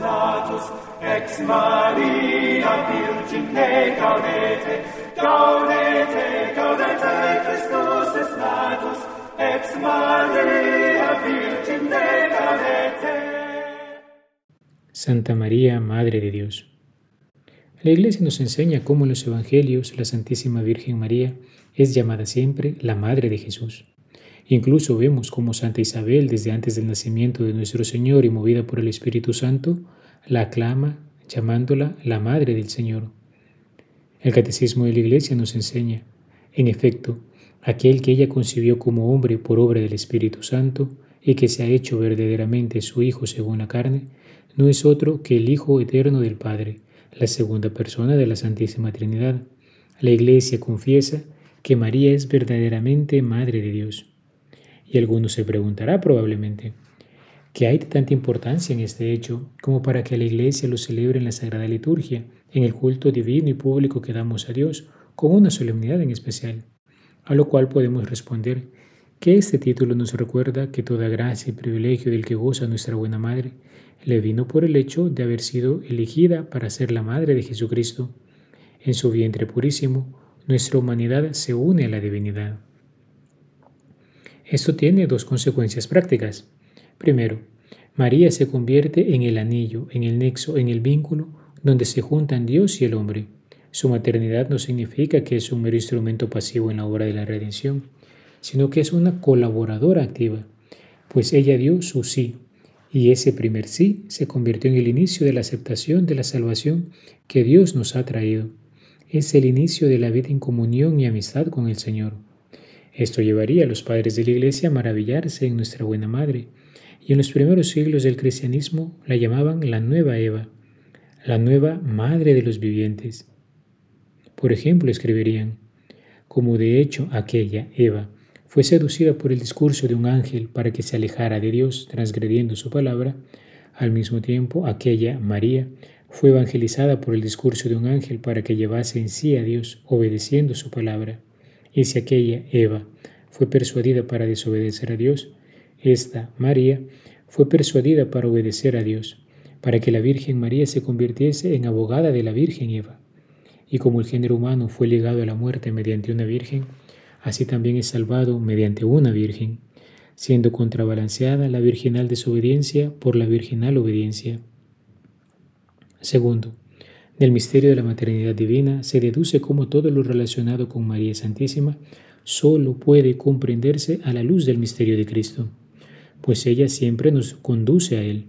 Natus, ex. Santa María, Madre de Dios. La Iglesia nos enseña cómo en los Evangelios la Santísima Virgen María es llamada siempre la Madre de Jesús. Incluso vemos cómo Santa Isabel, desde antes del nacimiento de nuestro Señor y movida por el Espíritu Santo, la aclama llamándola la Madre del Señor. El Catecismo de la Iglesia nos enseña, en efecto, aquel que ella concibió como hombre por obra del Espíritu Santo y que se ha hecho verdaderamente su Hijo según la carne, no es otro que el Hijo eterno del Padre, la segunda persona de la Santísima Trinidad. La Iglesia confiesa que María es verdaderamente Madre de Dios. Y alguno se preguntará probablemente, ¿qué hay de tanta importancia en este hecho como para que la Iglesia lo celebre en la Sagrada Liturgia, en el culto divino y público que damos a Dios, con una solemnidad en especial? A lo cual podemos responder que este título nos recuerda que toda gracia y privilegio del que goza nuestra buena Madre le vino por el hecho de haber sido elegida para ser la Madre de Jesucristo. En su vientre purísimo, nuestra humanidad se une a la divinidad. Esto tiene dos consecuencias prácticas. Primero, María se convierte en el anillo, en el nexo, en el vínculo donde se juntan Dios y el hombre. Su maternidad no significa que es un mero instrumento pasivo en la obra de la redención, sino que es una colaboradora activa, pues ella dio su sí, y ese primer sí se convirtió en el inicio de la aceptación de la salvación que Dios nos ha traído. Es el inicio de la vida en comunión y amistad con el Señor. Esto llevaría a los padres de la Iglesia a maravillarse en nuestra buena madre, y en los primeros siglos del cristianismo la llamaban la nueva Eva, la nueva madre de los vivientes. Por ejemplo, escribirían, como de hecho aquella Eva fue seducida por el discurso de un ángel para que se alejara de Dios transgrediendo su palabra, al mismo tiempo aquella María fue evangelizada por el discurso de un ángel para que llevase en sí a Dios obedeciendo su palabra. Y si aquella Eva fue persuadida para desobedecer a Dios, esta María fue persuadida para obedecer a Dios, para que la Virgen María se convirtiese en abogada de la Virgen Eva. Y como el género humano fue ligado a la muerte mediante una Virgen, así también es salvado mediante una Virgen, siendo contrabalanceada la virginal desobediencia por la virginal obediencia. Segundo, del misterio de la maternidad divina se deduce cómo todo lo relacionado con María Santísima solo puede comprenderse a la luz del misterio de Cristo, pues ella siempre nos conduce a Él.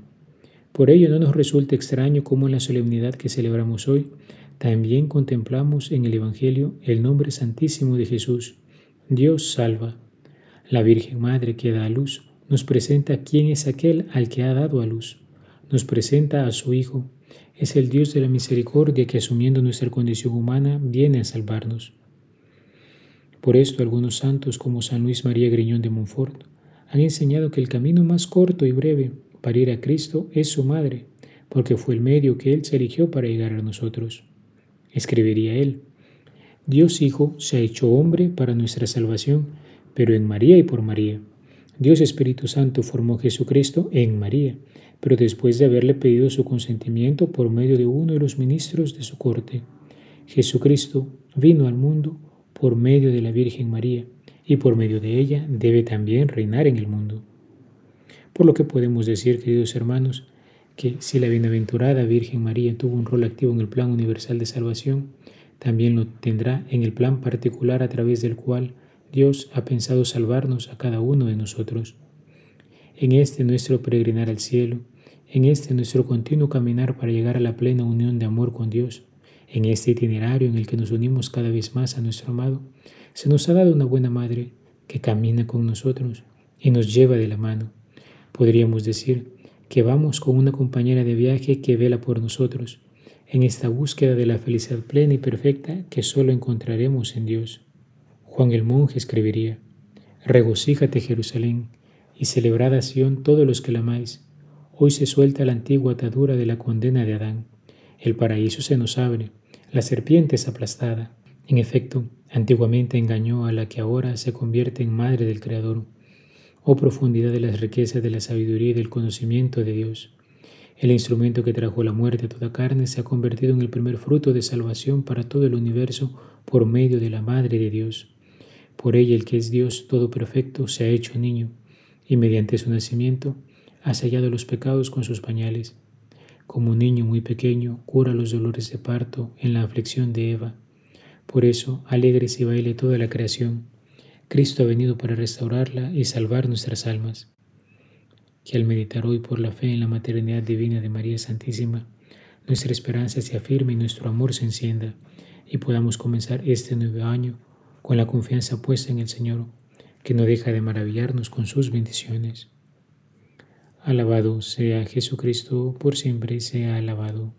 Por ello no nos resulta extraño cómo en la solemnidad que celebramos hoy también contemplamos en el Evangelio el nombre santísimo de Jesús, Dios salva. La Virgen Madre que da a luz nos presenta quién es aquel al que ha dado a luz, nos presenta a su Hijo, es el Dios de la misericordia que asumiendo nuestra condición humana viene a salvarnos. Por esto algunos santos como San Luis María Griñón de Montfort han enseñado que el camino más corto y breve para ir a Cristo es su madre, porque fue el medio que Él se eligió para llegar a nosotros. Escribiría Él, Dios Hijo se ha hecho hombre para nuestra salvación, pero en María y por María. Dios Espíritu Santo formó Jesucristo en María, pero después de haberle pedido su consentimiento por medio de uno de los ministros de su corte. Jesucristo vino al mundo por medio de la Virgen María y por medio de ella debe también reinar en el mundo. Por lo que podemos decir, queridos hermanos, que si la bienaventurada Virgen María tuvo un rol activo en el plan universal de salvación, también lo tendrá en el plan particular a través del cual Dios ha pensado salvarnos a cada uno de nosotros. En este nuestro peregrinar al cielo, en este nuestro continuo caminar para llegar a la plena unión de amor con Dios, en este itinerario en el que nos unimos cada vez más a nuestro amado, se nos ha dado una buena madre que camina con nosotros y nos lleva de la mano. Podríamos decir que vamos con una compañera de viaje que vela por nosotros, en esta búsqueda de la felicidad plena y perfecta que solo encontraremos en Dios. Juan el monje escribiría, Regocíjate Jerusalén y celebrad a Sión todos los que la amáis, Hoy se suelta la antigua atadura de la condena de Adán. El paraíso se nos abre, la serpiente es aplastada. En efecto, antiguamente engañó a la que ahora se convierte en madre del Creador. oh profundidad de las riquezas de la sabiduría y del conocimiento de Dios. El instrumento que trajo la muerte a toda carne se ha convertido en el primer fruto de salvación para todo el universo por medio de la Madre de Dios. Por ella el que es Dios todo perfecto se ha hecho niño y mediante su nacimiento ha sellado los pecados con sus pañales. Como un niño muy pequeño cura los dolores de parto en la aflicción de Eva. Por eso alegre se baile toda la creación. Cristo ha venido para restaurarla y salvar nuestras almas. Que al meditar hoy por la fe en la maternidad divina de María Santísima, nuestra esperanza se afirme y nuestro amor se encienda y podamos comenzar este nuevo año con la confianza puesta en el Señor, que no deja de maravillarnos con sus bendiciones. Alabado sea Jesucristo, por siempre sea alabado.